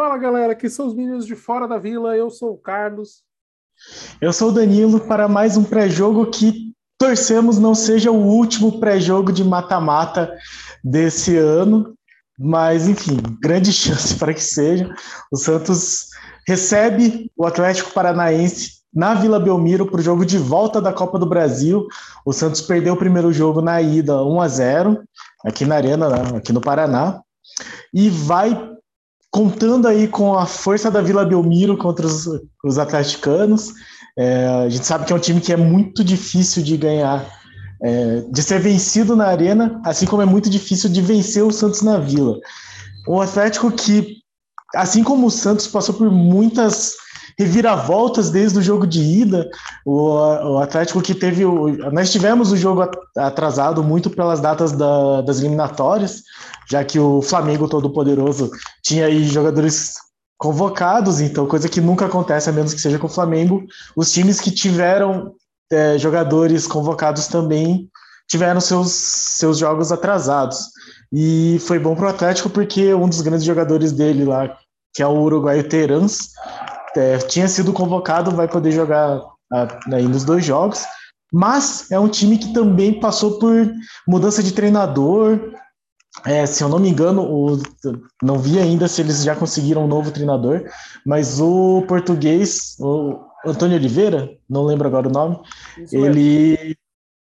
Fala galera, aqui são os meninos de Fora da Vila, eu sou o Carlos. Eu sou o Danilo para mais um pré-jogo que torcemos não seja o último pré-jogo de mata-mata desse ano, mas enfim, grande chance para que seja. O Santos recebe o Atlético Paranaense na Vila Belmiro para o jogo de volta da Copa do Brasil. O Santos perdeu o primeiro jogo na ida 1 a 0 aqui na Arena, né, aqui no Paraná, e vai contando aí com a força da Vila Belmiro contra os, os atleticanos. É, a gente sabe que é um time que é muito difícil de ganhar, é, de ser vencido na arena, assim como é muito difícil de vencer o Santos na Vila. O Atlético que, assim como o Santos, passou por muitas reviravoltas desde o jogo de ida. O, o Atlético que teve. O, nós tivemos o jogo atrasado muito pelas datas da, das eliminatórias, já que o Flamengo Todo-Poderoso tinha aí jogadores convocados, então coisa que nunca acontece, a menos que seja com o Flamengo. Os times que tiveram é, jogadores convocados também tiveram seus, seus jogos atrasados. E foi bom para o Atlético porque um dos grandes jogadores dele lá, que é o uruguaio Terans, é, tinha sido convocado, vai poder jogar aí nos dois jogos. Mas é um time que também passou por mudança de treinador. É, se eu não me engano, o, não vi ainda se eles já conseguiram um novo treinador, mas o português, o Antônio Oliveira, não lembro agora o nome, Isso ele mesmo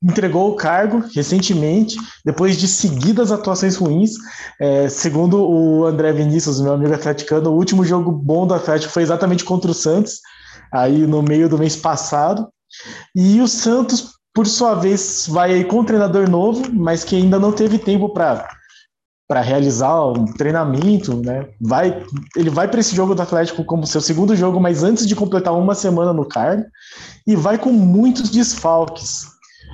entregou o cargo recentemente, depois de seguidas atuações ruins. É, segundo o André Vinícius, meu amigo atleticano, o último jogo bom do Atlético foi exatamente contra o Santos, aí no meio do mês passado. E o Santos, por sua vez, vai aí com um treinador novo, mas que ainda não teve tempo para para realizar um treinamento, né? Vai, ele vai para esse jogo do Atlético como seu segundo jogo, mas antes de completar uma semana no cargo, e vai com muitos desfalques.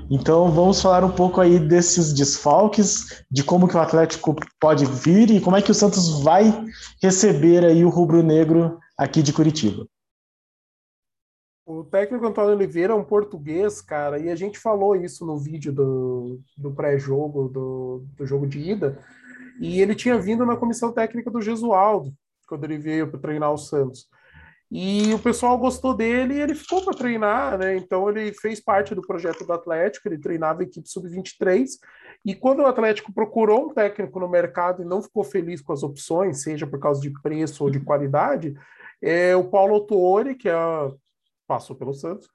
Então vamos falar um pouco aí desses desfalques, de como que o Atlético pode vir e como é que o Santos vai receber aí o rubro-negro aqui de Curitiba. O técnico Antônio Oliveira é um português, cara, e a gente falou isso no vídeo do, do pré-jogo, do, do jogo de ida, e ele tinha vindo na comissão técnica do Gesualdo, quando ele veio para treinar o Santos. E o pessoal gostou dele e ele ficou para treinar, né? Então ele fez parte do projeto do Atlético, ele treinava a equipe sub-23. E quando o Atlético procurou um técnico no mercado e não ficou feliz com as opções, seja por causa de preço ou de qualidade, é, o Paulo Autori, que é, passou pelo Santos,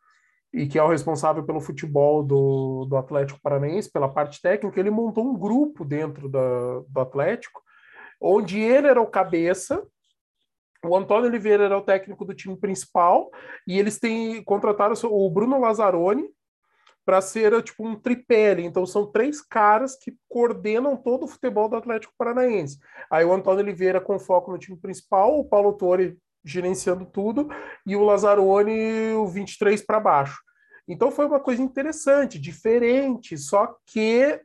e que é o responsável pelo futebol do, do Atlético Paranaense, pela parte técnica, ele montou um grupo dentro da, do Atlético, onde ele era o cabeça o Antônio Oliveira era o técnico do time principal e eles têm contrataram o Bruno Lazzaroni para ser tipo um tripé. Então são três caras que coordenam todo o futebol do Atlético Paranaense. Aí o Antônio Oliveira com foco no time principal, o Paulo Torre gerenciando tudo e o Lazzaroni o 23 para baixo. Então foi uma coisa interessante, diferente, só que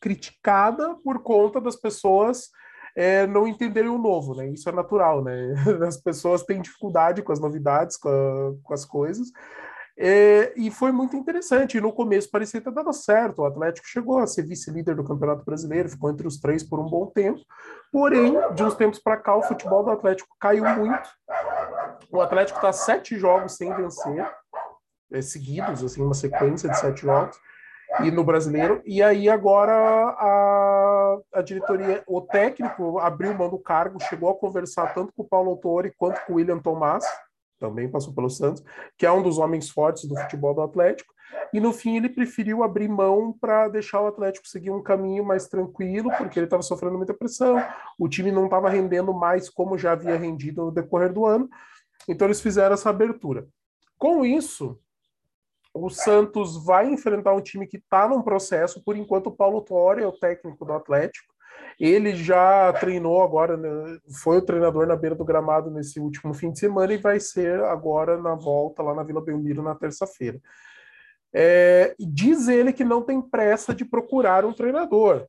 criticada por conta das pessoas é, não entenderem o novo, né? Isso é natural, né? As pessoas têm dificuldade com as novidades, com, a, com as coisas. É, e foi muito interessante. E no começo parecia ter dado certo. O Atlético chegou a ser vice-líder do Campeonato Brasileiro, ficou entre os três por um bom tempo. Porém, de uns tempos para cá, o futebol do Atlético caiu muito. O Atlético está sete jogos sem vencer, é, seguidos, assim, uma sequência de sete jogos e no brasileiro. E aí agora a, a diretoria, o técnico abriu mão do cargo, chegou a conversar tanto com o Paulo Autori quanto com o William Tomás, também passou pelo Santos, que é um dos homens fortes do futebol do Atlético. E no fim ele preferiu abrir mão para deixar o Atlético seguir um caminho mais tranquilo, porque ele estava sofrendo muita pressão, o time não estava rendendo mais como já havia rendido no decorrer do ano. Então eles fizeram essa abertura. Com isso, o Santos vai enfrentar um time que está num processo, por enquanto o Paulo Torre é o técnico do Atlético. Ele já treinou agora, né, foi o treinador na beira do gramado nesse último fim de semana e vai ser agora na volta lá na Vila Belmiro na terça-feira. É, diz ele que não tem pressa de procurar um treinador,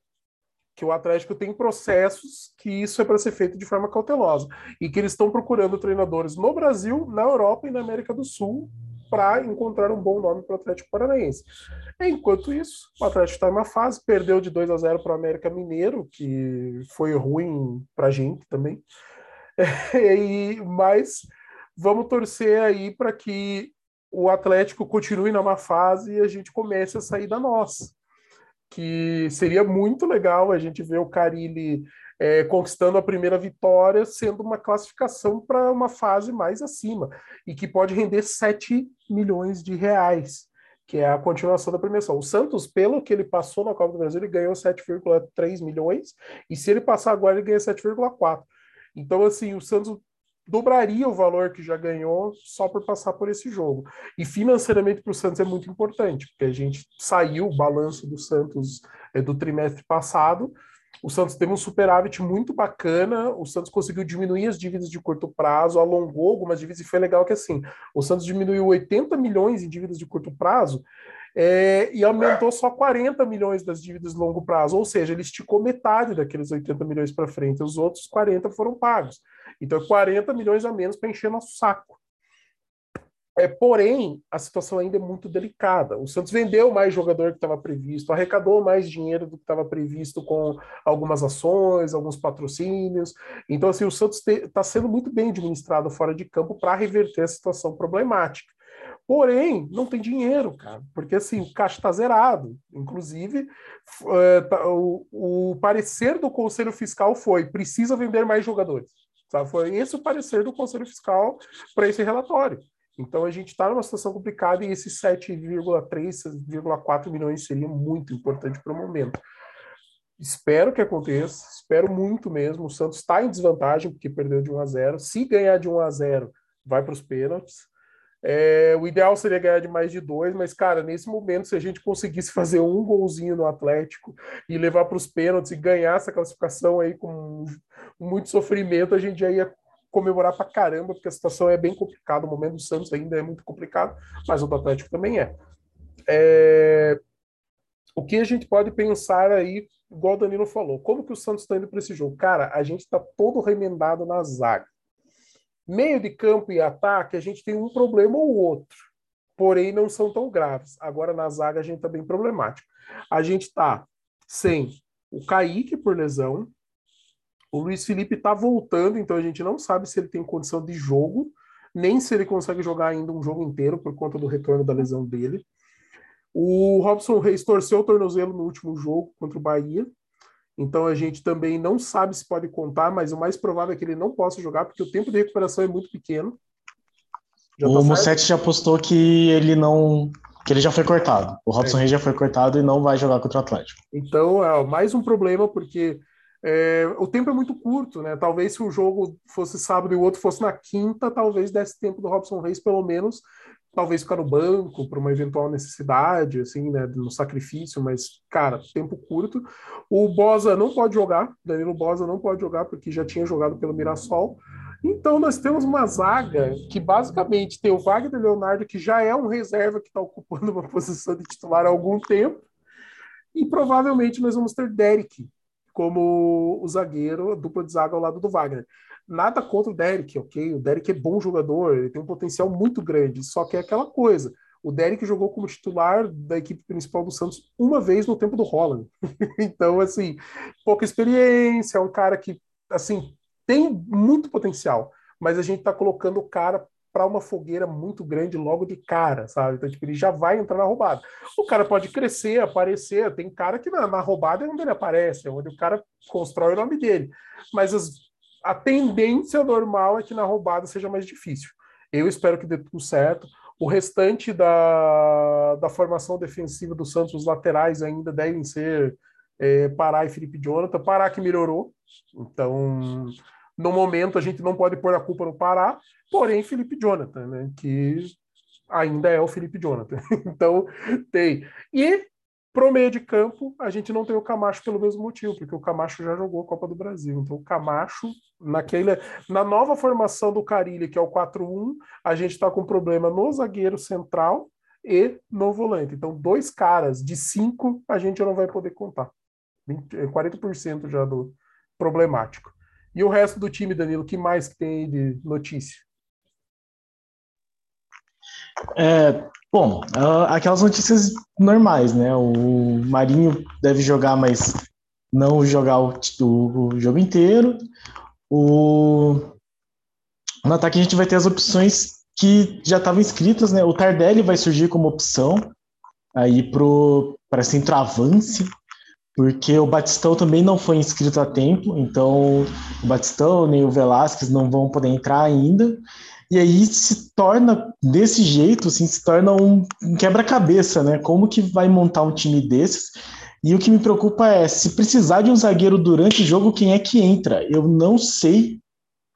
que o Atlético tem processos que isso é para ser feito de forma cautelosa e que eles estão procurando treinadores no Brasil, na Europa e na América do Sul para encontrar um bom nome para o Atlético Paranaense. Enquanto isso, o Atlético está em uma fase, perdeu de 2 a 0 para o América Mineiro, que foi ruim para a gente também. e, mas vamos torcer aí para que o Atlético continue na má fase e a gente comece a sair da nossa. Que seria muito legal a gente ver o Carilli é, conquistando a primeira vitória, sendo uma classificação para uma fase mais acima, e que pode render 7 milhões de reais, que é a continuação da premiação. O Santos, pelo que ele passou na Copa do Brasil, ele ganhou 7,3 milhões, e se ele passar agora, ele ganha 7,4. Então, assim, o Santos dobraria o valor que já ganhou só por passar por esse jogo. E financeiramente para o Santos é muito importante, porque a gente saiu o balanço do Santos é, do trimestre passado. O Santos teve um superávit muito bacana, o Santos conseguiu diminuir as dívidas de curto prazo, alongou algumas dívidas, e foi legal que assim, o Santos diminuiu 80 milhões em dívidas de curto prazo, é, e aumentou só 40 milhões das dívidas de longo prazo, ou seja, ele esticou metade daqueles 80 milhões para frente, os outros 40 foram pagos. Então, 40 milhões a menos para encher nosso saco. É, porém, a situação ainda é muito delicada. O Santos vendeu mais jogador que estava previsto, arrecadou mais dinheiro do que estava previsto com algumas ações, alguns patrocínios. Então, assim, o Santos está sendo muito bem administrado fora de campo para reverter a situação problemática. Porém, não tem dinheiro, cara, porque assim, o caixa está zerado. Inclusive, é, tá, o, o parecer do Conselho Fiscal foi: precisa vender mais jogadores. Sabe? Foi esse o parecer do Conselho Fiscal para esse relatório. Então a gente está numa situação complicada e esses 7,3, 7,4 milhões seria muito importante para o momento. Espero que aconteça, espero muito mesmo. O Santos está em desvantagem porque perdeu de 1 a 0. Se ganhar de 1 a 0, vai para os pênaltis. É, o ideal seria ganhar de mais de dois, mas, cara, nesse momento, se a gente conseguisse fazer um golzinho no Atlético e levar para os pênaltis e ganhar essa classificação aí com muito sofrimento, a gente já ia comemorar para caramba, porque a situação é bem complicada. O momento do Santos ainda é muito complicado, mas o do Atlético também é. é... O que a gente pode pensar aí, igual o Danilo falou, como que o Santos está indo para esse jogo? Cara, a gente está todo remendado na zaga. Meio de campo e ataque, a gente tem um problema ou outro, porém não são tão graves. Agora na zaga a gente está bem problemático. A gente está sem o Kaique por lesão, o Luiz Felipe está voltando, então a gente não sabe se ele tem condição de jogo, nem se ele consegue jogar ainda um jogo inteiro por conta do retorno da lesão dele. O Robson Reis torceu o tornozelo no último jogo contra o Bahia, então a gente também não sabe se pode contar, mas o mais provável é que ele não possa jogar, porque o tempo de recuperação é muito pequeno. Já o tá Mussetti já postou que ele não. que ele já foi cortado. O Robson é. Reis já foi cortado e não vai jogar contra o Atlético. Então é mais um problema, porque é, o tempo é muito curto, né? Talvez se um jogo fosse sábado e o outro fosse na quinta, talvez desse tempo do Robson Reis, pelo menos, talvez ficar no banco para uma eventual necessidade, assim, né, no sacrifício, mas, cara, tempo curto. O Bosa não pode jogar, Danilo Bosa não pode jogar porque já tinha jogado pelo Mirassol. Então nós temos uma zaga que basicamente tem o Wagner Leonardo, que já é um reserva que está ocupando uma posição de titular há algum tempo, e provavelmente nós vamos ter Derek como o zagueiro, a dupla de zaga ao lado do Wagner. Nada contra o Derek, ok? O Derek é bom jogador, ele tem um potencial muito grande, só que é aquela coisa. O Derek jogou como titular da equipe principal do Santos uma vez no tempo do Holland. então, assim, pouca experiência, é um cara que, assim, tem muito potencial, mas a gente está colocando o cara para uma fogueira muito grande logo de cara, sabe? Então, tipo, ele já vai entrar na roubada. O cara pode crescer, aparecer, tem cara que na, na roubada é onde ele aparece, é onde o cara constrói o nome dele. Mas as a tendência normal é que na roubada seja mais difícil. Eu espero que dê tudo certo. O restante da, da formação defensiva do Santos, os laterais ainda devem ser é, Pará e Felipe Jonathan. Pará que melhorou. Então, no momento, a gente não pode pôr a culpa no Pará, porém, Felipe Jonathan, né, que ainda é o Felipe Jonathan. então, tem. E Pro meio de campo, a gente não tem o Camacho pelo mesmo motivo, porque o Camacho já jogou a Copa do Brasil. Então, o Camacho, naquele, na nova formação do Carilli, que é o 4-1, a gente está com problema no zagueiro central e no volante. Então, dois caras de cinco a gente não vai poder contar. 20, 40% é já do problemático. E o resto do time, Danilo, que mais tem de notícia? É, bom, aquelas notícias normais, né? O Marinho deve jogar, mas não jogar o, o jogo inteiro. O No ataque a gente vai ter as opções que já estavam inscritas, né? O Tardelli vai surgir como opção aí para centroavance, porque o Batistão também não foi inscrito a tempo, então o Batistão nem o Velasquez não vão poder entrar ainda. E aí se torna desse jeito, assim, se torna um, quebra-cabeça, né? Como que vai montar um time desses? E o que me preocupa é se precisar de um zagueiro durante o jogo, quem é que entra? Eu não sei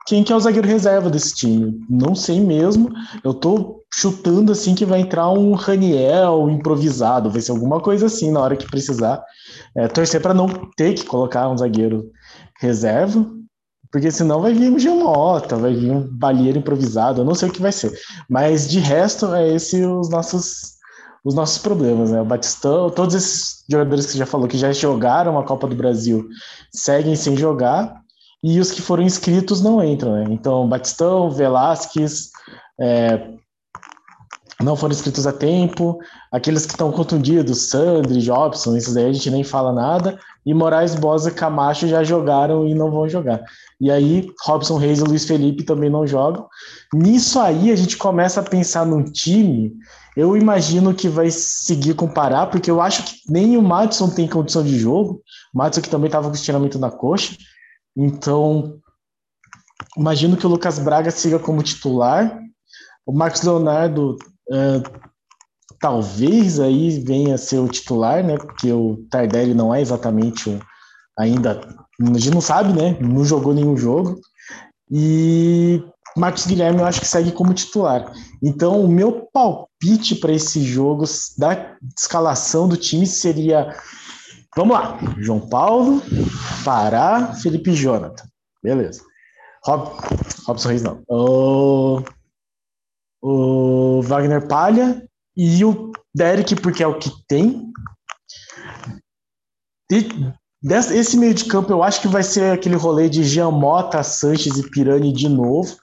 quem que é o zagueiro reserva desse time. Não sei mesmo. Eu tô chutando assim que vai entrar um Raniel improvisado, vai ser alguma coisa assim na hora que precisar. É, torcer para não ter que colocar um zagueiro reserva, porque senão vai vir um Gemota, vai vir um balheiro improvisado, eu não sei o que vai ser. Mas de resto, é esse os nossos os nossos problemas, né? O Batistão, todos esses jogadores que já falou que já jogaram a Copa do Brasil seguem sem jogar, e os que foram inscritos não entram, né? Então, Batistão, Velasquez, é, não foram inscritos a tempo, aqueles que estão contundidos, Sandri, Jobson, esses aí a gente nem fala nada, e Moraes, Bosa e Camacho já jogaram e não vão jogar. E aí, Robson Reis e Luiz Felipe também não jogam. Nisso aí, a gente começa a pensar num time, eu imagino que vai seguir com Pará, porque eu acho que nem o Madison tem condição de jogo, o Madison que também estava com estiramento na coxa, então, imagino que o Lucas Braga siga como titular. O Marcos Leonardo uh, talvez aí venha a ser o titular, né? Porque o Tardelli não é exatamente um, ainda. A gente não sabe, né? Não jogou nenhum jogo. E Marcos Guilherme eu acho que segue como titular. Então, o meu palpite para esse jogo da escalação do time seria Vamos lá. João Paulo, Pará, Felipe Jonathan. Beleza. Rob, Robson Reis não. O, o Wagner Palha e o Derek, porque é o que tem. E esse meio de campo eu acho que vai ser aquele rolê de Jean Mota, Sanches e Pirani de novo.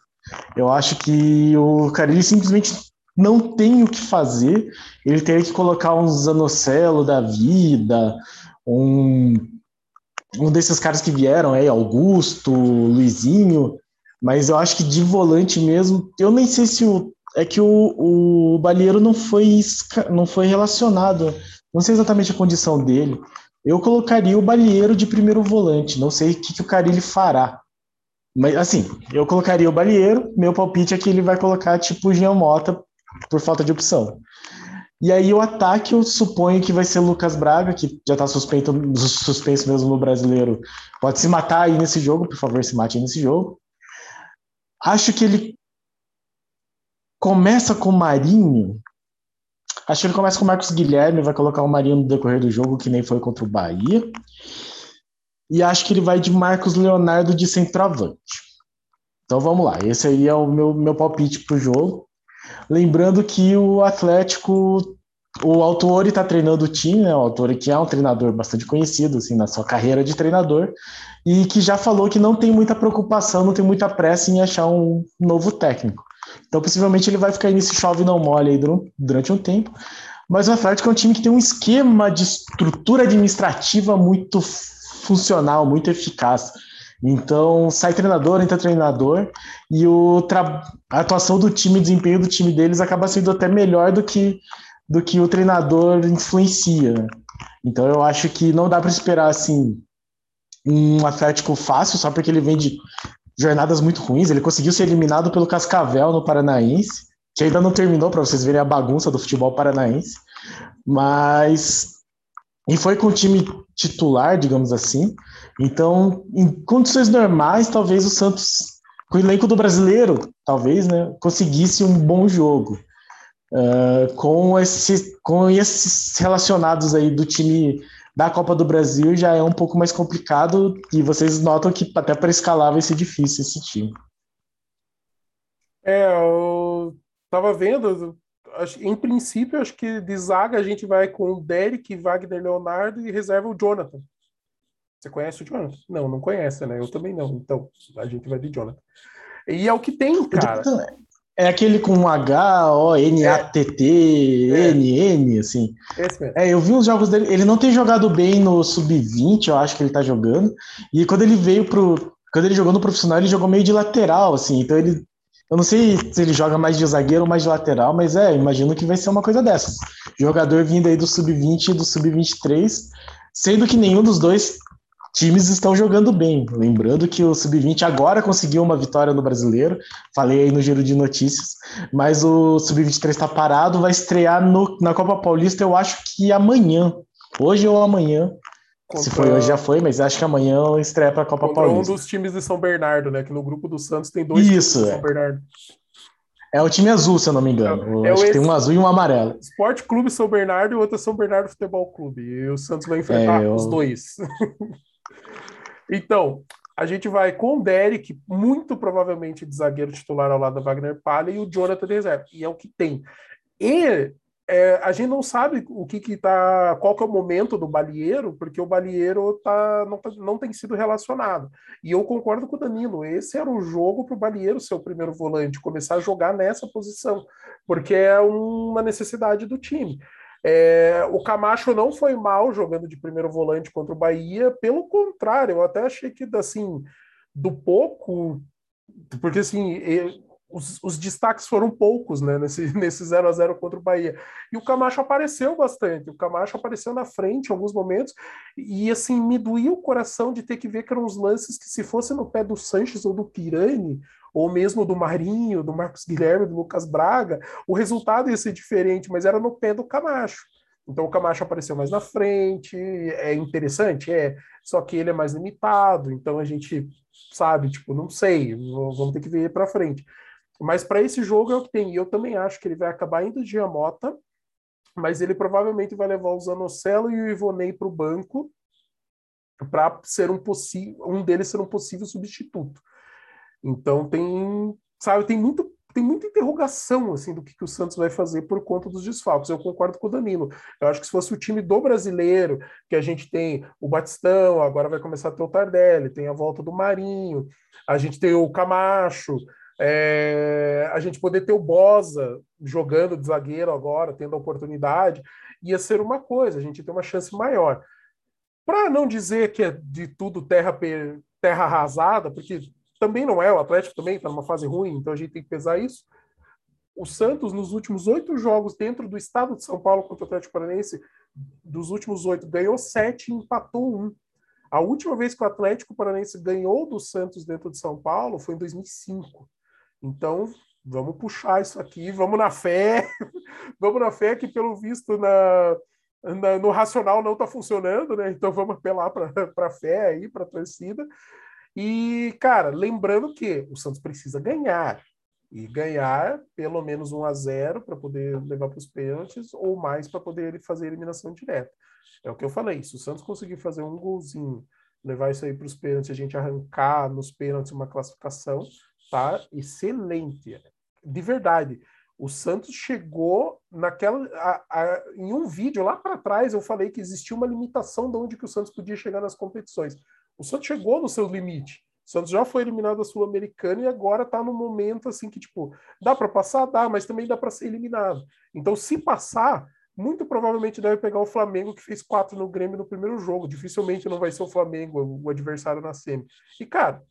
Eu acho que o Carilli simplesmente não tem o que fazer. Ele teria que colocar uns Zanocelo da vida, um, um desses caras que vieram aí, Augusto, Luizinho, mas eu acho que de volante mesmo, eu nem sei se o. É que o, o Balheiro não foi, não foi relacionado, não sei exatamente a condição dele. Eu colocaria o Balheiro de primeiro volante, não sei o que, que o Carilli fará. Mas assim, eu colocaria o Balheiro, meu palpite é que ele vai colocar tipo o Jean Mota por falta de opção. E aí o ataque eu suponho que vai ser Lucas Braga, que já está suspenso, suspenso mesmo no brasileiro. Pode se matar aí nesse jogo, por favor, se mate aí nesse jogo. Acho que ele começa com o Marinho. Acho que ele começa com o Marcos Guilherme, vai colocar o Marinho no decorrer do jogo, que nem foi contra o Bahia. E acho que ele vai de Marcos Leonardo de centroavante. Então vamos lá, esse aí é o meu, meu palpite para o jogo. Lembrando que o Atlético, o Autori está treinando o time, né? O Autori que é um treinador bastante conhecido assim na sua carreira de treinador e que já falou que não tem muita preocupação, não tem muita pressa em achar um novo técnico. Então, possivelmente ele vai ficar nesse chove não mole aí durante um tempo. Mas o Atlético é um time que tem um esquema de estrutura administrativa muito funcional, muito eficaz. Então, sai treinador, entra treinador, e o a atuação do time, o desempenho do time deles acaba sendo até melhor do que, do que o treinador influencia. Né? Então, eu acho que não dá para esperar assim um Atlético fácil, só porque ele vem de jornadas muito ruins. Ele conseguiu ser eliminado pelo Cascavel no Paranaense, que ainda não terminou, para vocês verem a bagunça do futebol paranaense. Mas. E foi com o time titular, digamos assim. Então, em condições normais, talvez o Santos, com o elenco do brasileiro, talvez, né, conseguisse um bom jogo. Uh, com, esse, com esses relacionados aí do time da Copa do Brasil já é um pouco mais complicado e vocês notam que até para escalar vai ser difícil esse time. É, eu tava vendo, em princípio, acho que de zaga a gente vai com o Derek, Wagner Leonardo e reserva o Jonathan. Você conhece o Jonathan? Não, não conhece, né? Eu também não. Então, a gente vai de Jonathan. E é o que tem, cara. É aquele com H, O, N, A, T, T, é. N, N, assim. Esse mesmo. É, eu vi uns jogos dele. Ele não tem jogado bem no Sub-20, eu acho que ele tá jogando. E quando ele veio pro. Quando ele jogou no profissional, ele jogou meio de lateral, assim. Então ele Eu não sei se ele joga mais de zagueiro ou mais de lateral, mas é, imagino que vai ser uma coisa dessas. Jogador vindo aí do sub-20 e do sub-23, sendo que nenhum dos dois times estão jogando bem. Lembrando que o Sub-20 agora conseguiu uma vitória no Brasileiro, falei aí no giro de notícias, mas o Sub-23 está parado, vai estrear no, na Copa Paulista, eu acho que amanhã, hoje ou amanhã. Contra... Se foi hoje, já foi, mas acho que amanhã estreia para a Copa Contra Paulista. um dos times de São Bernardo, né? Que no grupo do Santos tem dois Isso, de São é. Bernardo. É o time azul, se eu não me engano. É, é acho que tem um azul e um amarelo. Esporte Clube São Bernardo e o outro é São Bernardo Futebol Clube. E o Santos vai enfrentar é, eu... os dois. Então, a gente vai com o Derek, muito provavelmente de zagueiro titular ao lado da Wagner Palha, e o Jonathan de reserva. E é o que tem. E é, a gente não sabe o que, que tá, qual que é o momento do Balieiro, porque o Balieiro tá, não, tá, não tem sido relacionado. E eu concordo com o Danilo, esse era o jogo para o Balieiro ser o primeiro volante, começar a jogar nessa posição, porque é uma necessidade do time. É, o Camacho não foi mal jogando de primeiro volante contra o Bahia, pelo contrário, eu até achei que, assim, do pouco, porque assim, os, os, destaques foram poucos, né, nesse, nesse 0 a 0 contra o Bahia. E o Camacho apareceu bastante, o Camacho apareceu na frente em alguns momentos, e assim, me doía o coração de ter que ver que eram uns lances que, se fosse no pé do Sanches ou do Pirani, ou mesmo do Marinho, do Marcos Guilherme, do Lucas Braga, o resultado ia ser diferente, mas era no pé do Camacho. Então o Camacho apareceu mais na frente, é interessante, é, só que ele é mais limitado, então a gente sabe, tipo, não sei, vamos ter que ver para frente. Mas para esse jogo é o que tem, e eu também acho que ele vai acabar indo de Amota, mas ele provavelmente vai levar o Zanocelo e o Ivonei para o banco para ser um possível, um deles ser um possível substituto. Então tem, sabe, tem muito tem muita interrogação assim do que, que o Santos vai fazer por conta dos desfalques. Eu concordo com o Danilo. Eu acho que se fosse o time do brasileiro, que a gente tem o Batistão, agora vai começar a ter o Tardelli, tem a volta do Marinho, a gente tem o Camacho, é, a gente poder ter o Bosa jogando de zagueiro agora, tendo a oportunidade, ia ser uma coisa, a gente tem uma chance maior. Para não dizer que é de tudo terra, terra arrasada, porque também não é, o Atlético também está numa fase ruim, então a gente tem que pesar isso. O Santos, nos últimos oito jogos dentro do estado de São Paulo contra o Atlético Paranaense, dos últimos oito, ganhou sete e empatou um. A última vez que o Atlético Paranaense ganhou do Santos dentro de São Paulo foi em 2005. Então, vamos puxar isso aqui, vamos na fé, vamos na fé que, pelo visto, na, na no racional não está funcionando, né? Então, vamos apelar para a fé aí, para a torcida. E, cara, lembrando que o Santos precisa ganhar. E ganhar pelo menos 1 a 0 para poder levar para os pênaltis, ou mais para poder fazer a eliminação direta. É o que eu falei. Se o Santos conseguir fazer um golzinho, levar isso aí para os pênaltis, a gente arrancar nos pênaltis uma classificação, tá excelente. De verdade. O Santos chegou naquela. A, a, em um vídeo lá para trás, eu falei que existia uma limitação de onde que o Santos podia chegar nas competições. O Santos chegou no seu limite. O Santos já foi eliminado da Sul-Americana e agora está no momento assim que, tipo, dá para passar? Dá, mas também dá para ser eliminado. Então, se passar, muito provavelmente deve pegar o Flamengo, que fez quatro no Grêmio no primeiro jogo. Dificilmente não vai ser o Flamengo, o adversário na semi. E, cara,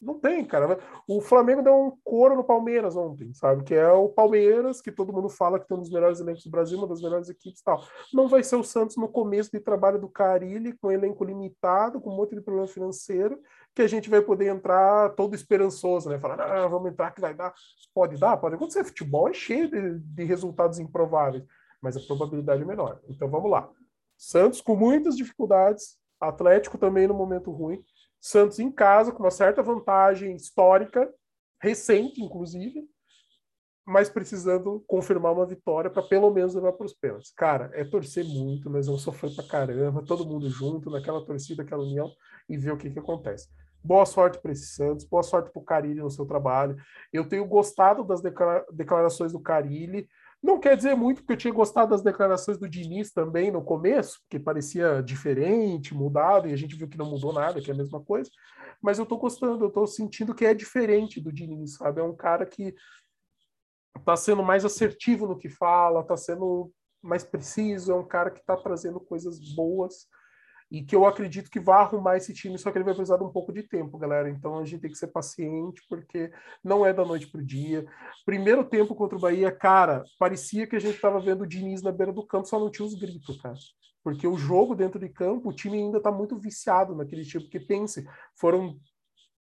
não tem, cara. O Flamengo deu um coro no Palmeiras ontem, sabe? Que é o Palmeiras, que todo mundo fala que tem um dos melhores elencos do Brasil, uma das melhores equipes e tal. Não vai ser o Santos no começo de trabalho do Carilli, com elenco limitado, com um monte de problema financeiro, que a gente vai poder entrar todo esperançoso, né? Falar, ah, vamos entrar que vai dar. Pode dar, pode acontecer. Futebol é cheio de, de resultados improváveis, mas a probabilidade é menor. Então vamos lá. Santos com muitas dificuldades, Atlético também no momento ruim. Santos em casa, com uma certa vantagem histórica, recente, inclusive, mas precisando confirmar uma vitória para pelo menos levar para os pênaltis. Cara, é torcer muito, mas eu sofrer para caramba, todo mundo junto, naquela torcida, aquela união, e ver o que, que acontece. Boa sorte para esse Santos, boa sorte para o Carilli no seu trabalho. Eu tenho gostado das declarações do Carilli. Não quer dizer muito, porque eu tinha gostado das declarações do Diniz também no começo, que parecia diferente, mudado, e a gente viu que não mudou nada, que é a mesma coisa. Mas eu estou gostando, eu estou sentindo que é diferente do Diniz, sabe? É um cara que está sendo mais assertivo no que fala, está sendo mais preciso, é um cara que está trazendo coisas boas. E que eu acredito que vai arrumar esse time, só que ele vai precisar de um pouco de tempo, galera. Então a gente tem que ser paciente, porque não é da noite para o dia. Primeiro tempo contra o Bahia, cara, parecia que a gente estava vendo o Diniz na beira do campo, só não tinha os gritos, cara. Porque o jogo dentro de campo, o time ainda está muito viciado naquele tipo. Porque pense, foram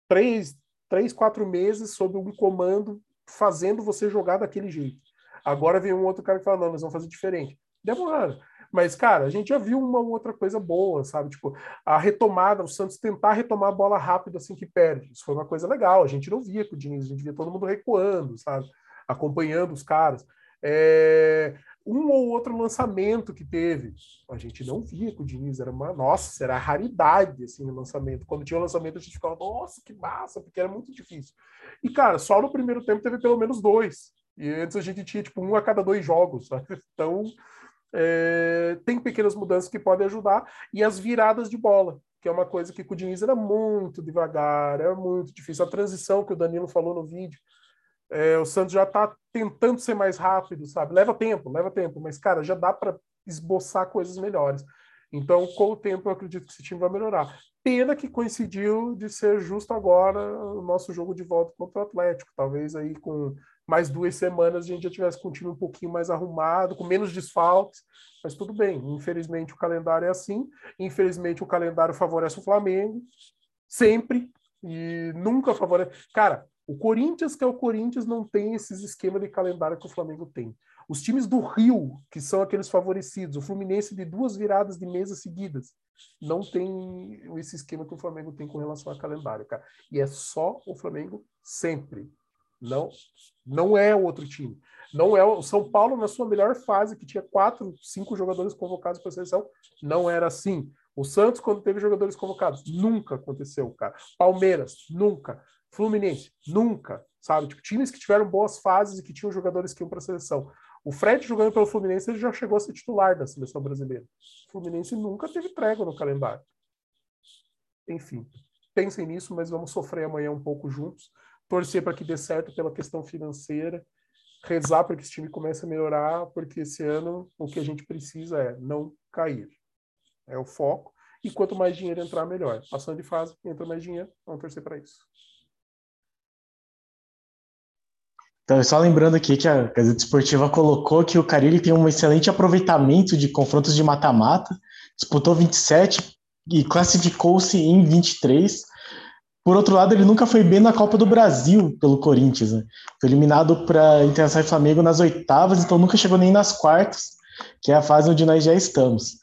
três, três, quatro meses sob um comando fazendo você jogar daquele jeito. Agora vem um outro cara que fala, não, nós vamos fazer diferente. Demora. Mas, cara, a gente já viu uma outra coisa boa, sabe? Tipo, a retomada, o Santos tentar retomar a bola rápido assim que perde. Isso foi uma coisa legal. A gente não via com o Diniz, a gente via todo mundo recuando, sabe? Acompanhando os caras. É... Um ou outro lançamento que teve, a gente não via com o Diniz, era uma, nossa, era raridade, assim, o lançamento. Quando tinha o lançamento, a gente ficava, nossa, que massa, porque era muito difícil. E, cara, só no primeiro tempo teve pelo menos dois. E antes a gente tinha, tipo, um a cada dois jogos, sabe? Então, é, tem pequenas mudanças que podem ajudar e as viradas de bola, que é uma coisa que com o Diniz era muito devagar, é muito difícil. A transição que o Danilo falou no vídeo, é, o Santos já está tentando ser mais rápido, sabe? Leva tempo, leva tempo, mas, cara, já dá para esboçar coisas melhores. Então, com o tempo, eu acredito que esse time vai melhorar. Pena que coincidiu de ser justo agora o nosso jogo de volta contra o Atlético. Talvez aí com mais duas semanas a gente já tivesse com o time um pouquinho mais arrumado, com menos desfalques, mas tudo bem. Infelizmente o calendário é assim. Infelizmente o calendário favorece o Flamengo, sempre, e nunca favorece. Cara, o Corinthians, que é o Corinthians, não tem esses esquemas de calendário que o Flamengo tem. Os times do Rio, que são aqueles favorecidos, o Fluminense de duas viradas de mesa seguidas, não tem esse esquema que o Flamengo tem com relação a calendário, cara. E é só o Flamengo sempre. Não, não é outro time. Não é o São Paulo na sua melhor fase, que tinha quatro, cinco jogadores convocados para a seleção, não era assim. O Santos, quando teve jogadores convocados, nunca aconteceu, cara. Palmeiras, nunca. Fluminense, nunca. Sabe? Tipo, times que tiveram boas fases e que tinham jogadores que iam para a seleção. O Fred jogando pelo Fluminense, ele já chegou a ser titular da seleção brasileira. O Fluminense nunca teve trégua no calendário. Enfim, pensem nisso, mas vamos sofrer amanhã um pouco juntos torcer para que dê certo pela questão financeira, rezar para que esse time comece a melhorar, porque esse ano o que a gente precisa é não cair. É o foco. E quanto mais dinheiro entrar, melhor. Passando de fase, entra mais dinheiro, vamos torcer para isso. Então, só lembrando aqui que a Gazeta Esportiva colocou que o Carilli tem um excelente aproveitamento de confrontos de mata-mata, disputou 27 e classificou-se em 23. Por outro lado, ele nunca foi bem na Copa do Brasil pelo Corinthians. Né? Foi eliminado para Internacional e Flamengo nas oitavas, então nunca chegou nem nas quartas, que é a fase onde nós já estamos.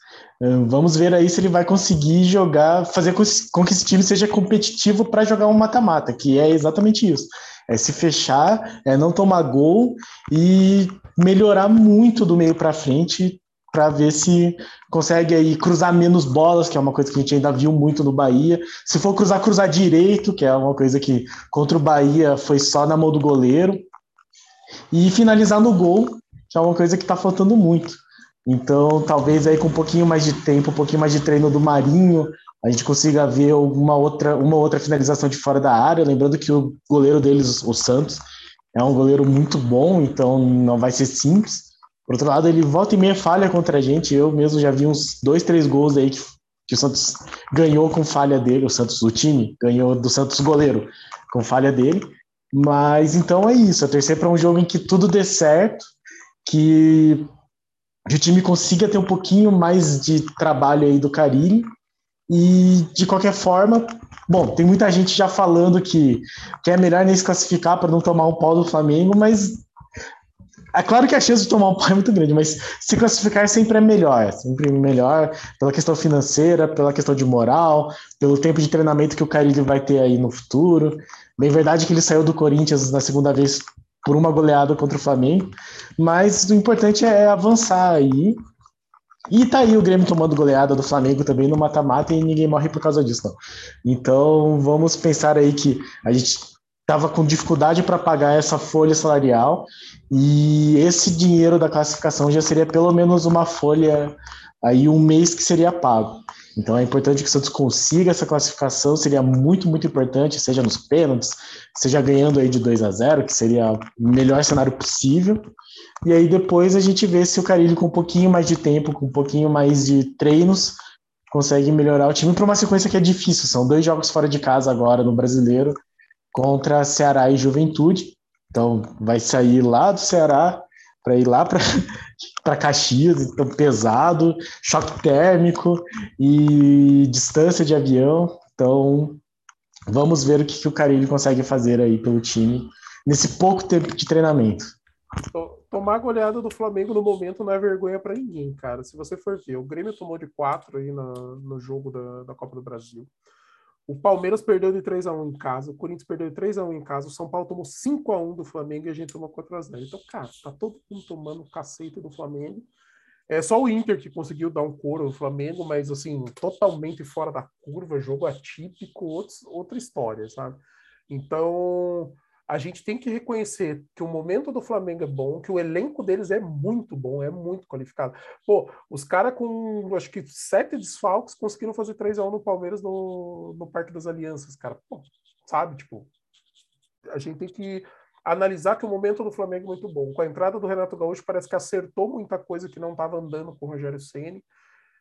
Vamos ver aí se ele vai conseguir jogar, fazer com que esse time seja competitivo para jogar um mata-mata, que é exatamente isso. É se fechar, é não tomar gol e melhorar muito do meio para frente para ver se consegue aí cruzar menos bolas, que é uma coisa que a gente ainda viu muito no Bahia. Se for cruzar, cruzar direito, que é uma coisa que contra o Bahia foi só na mão do goleiro. E finalizar no gol, que é uma coisa que está faltando muito. Então, talvez aí com um pouquinho mais de tempo, um pouquinho mais de treino do Marinho, a gente consiga ver uma outra, uma outra finalização de fora da área. Lembrando que o goleiro deles, o Santos, é um goleiro muito bom, então não vai ser simples. Por outro lado, ele volta e meia falha contra a gente. Eu mesmo já vi uns dois, três gols aí que, que o Santos ganhou com falha dele. O Santos, o time, ganhou do Santos goleiro com falha dele. Mas então é isso. É torcer para um jogo em que tudo dê certo, que, que o time consiga ter um pouquinho mais de trabalho aí do Carilli. E de qualquer forma, bom, tem muita gente já falando que, que é melhor nem se classificar para não tomar um pau do Flamengo, mas é claro que a chance de tomar um pau é muito grande, mas se classificar sempre é melhor, sempre melhor pela questão financeira, pela questão de moral, pelo tempo de treinamento que o Carilli vai ter aí no futuro. Bem verdade que ele saiu do Corinthians na segunda vez por uma goleada contra o Flamengo, mas o importante é avançar aí. E tá aí o Grêmio tomando goleada do Flamengo também no mata-mata e ninguém morre por causa disso, não. Então vamos pensar aí que a gente estava com dificuldade para pagar essa folha salarial e esse dinheiro da classificação já seria pelo menos uma folha aí um mês que seria pago. Então é importante que o Santos consiga essa classificação, seria muito, muito importante, seja nos pênaltis, seja ganhando aí de 2 a 0, que seria o melhor cenário possível. E aí depois a gente vê se o Carilho com um pouquinho mais de tempo, com um pouquinho mais de treinos, consegue melhorar o time para uma sequência que é difícil. São dois jogos fora de casa agora no Brasileiro contra Ceará e Juventude. Então vai sair lá do Ceará para ir lá para Caxias, então pesado, choque térmico e distância de avião. Então vamos ver o que, que o Carilho consegue fazer aí pelo time nesse pouco tempo de treinamento. Tomar a goleada do Flamengo no momento não é vergonha para ninguém, cara. Se você for ver, o Grêmio tomou de 4 aí no, no jogo da, da Copa do Brasil. O Palmeiras perdeu de 3 a 1 em casa, o Corinthians perdeu de 3 a 1 em casa, o São Paulo tomou 5 a 1 do Flamengo e a gente tomou 4 a 0. Então, cara, tá todo mundo tomando o cacete do Flamengo. É só o Inter que conseguiu dar um couro no Flamengo, mas assim, totalmente fora da curva, jogo atípico, outros, outra história, sabe? Então, a gente tem que reconhecer que o momento do Flamengo é bom, que o elenco deles é muito bom, é muito qualificado. Pô, os caras com, acho que sete desfalques conseguiram fazer 3 a 1 no Palmeiras no, no Parque das Alianças, cara. Pô, sabe, tipo, a gente tem que analisar que o momento do Flamengo é muito bom. Com a entrada do Renato Gaúcho, parece que acertou muita coisa que não estava andando com o Rogério Ceni.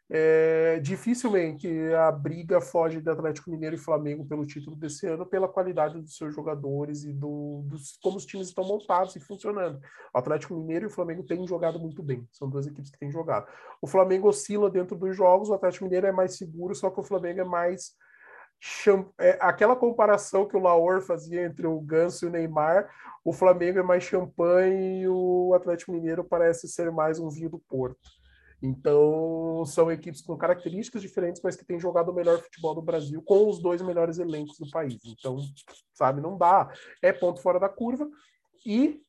É, dificilmente a briga foge de Atlético Mineiro e Flamengo pelo título desse ano pela qualidade dos seus jogadores e do, dos, como os times estão montados e funcionando. O Atlético Mineiro e o Flamengo têm jogado muito bem, são duas equipes que têm jogado. O Flamengo oscila dentro dos jogos, o Atlético Mineiro é mais seguro, só que o Flamengo é mais é, aquela comparação que o Laor fazia entre o Ganso e o Neymar, o Flamengo é mais champanhe e o Atlético Mineiro parece ser mais um vinho do Porto. Então, são equipes com características diferentes, mas que têm jogado o melhor futebol do Brasil com os dois melhores elencos do país. Então, sabe, não dá. É ponto fora da curva. E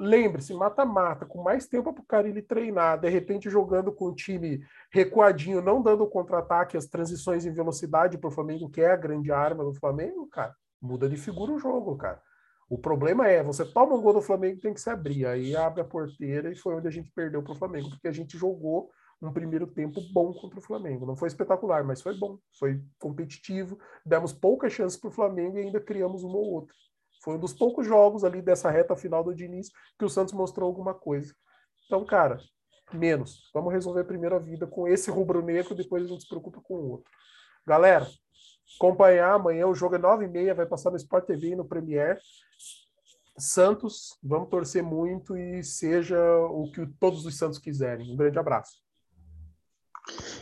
lembre-se, mata-mata, com mais tempo para o Carilli treinar, de repente jogando com o time recuadinho, não dando o contra-ataque, as transições em velocidade para o Flamengo, que é a grande arma do Flamengo, cara, muda de figura o jogo, cara. O problema é, você toma um gol do Flamengo tem que se abrir. Aí abre a porteira e foi onde a gente perdeu para o Flamengo, porque a gente jogou um primeiro tempo bom contra o Flamengo. Não foi espetacular, mas foi bom, foi competitivo. Demos poucas chances para o Flamengo e ainda criamos uma ou outra. Foi um dos poucos jogos ali dessa reta final do Diniz que o Santos mostrou alguma coisa. Então, cara, menos. Vamos resolver primeiro a vida com esse rubro-negro, depois a gente se preocupa com o outro. Galera, acompanhar amanhã, o jogo é 9h30, vai passar no Sport TV e no Premier. Santos, vamos torcer muito e seja o que todos os Santos quiserem. Um grande abraço.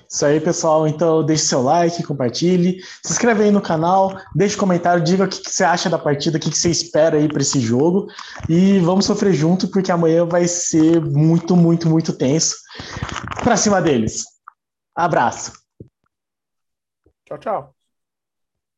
Isso aí, pessoal. Então, deixe seu like, compartilhe, se inscreve aí no canal, deixe um comentário, diga o que, que você acha da partida, o que, que você espera aí para esse jogo. E vamos sofrer junto, porque amanhã vai ser muito, muito, muito tenso. Para cima deles. Abraço. Tchau, tchau.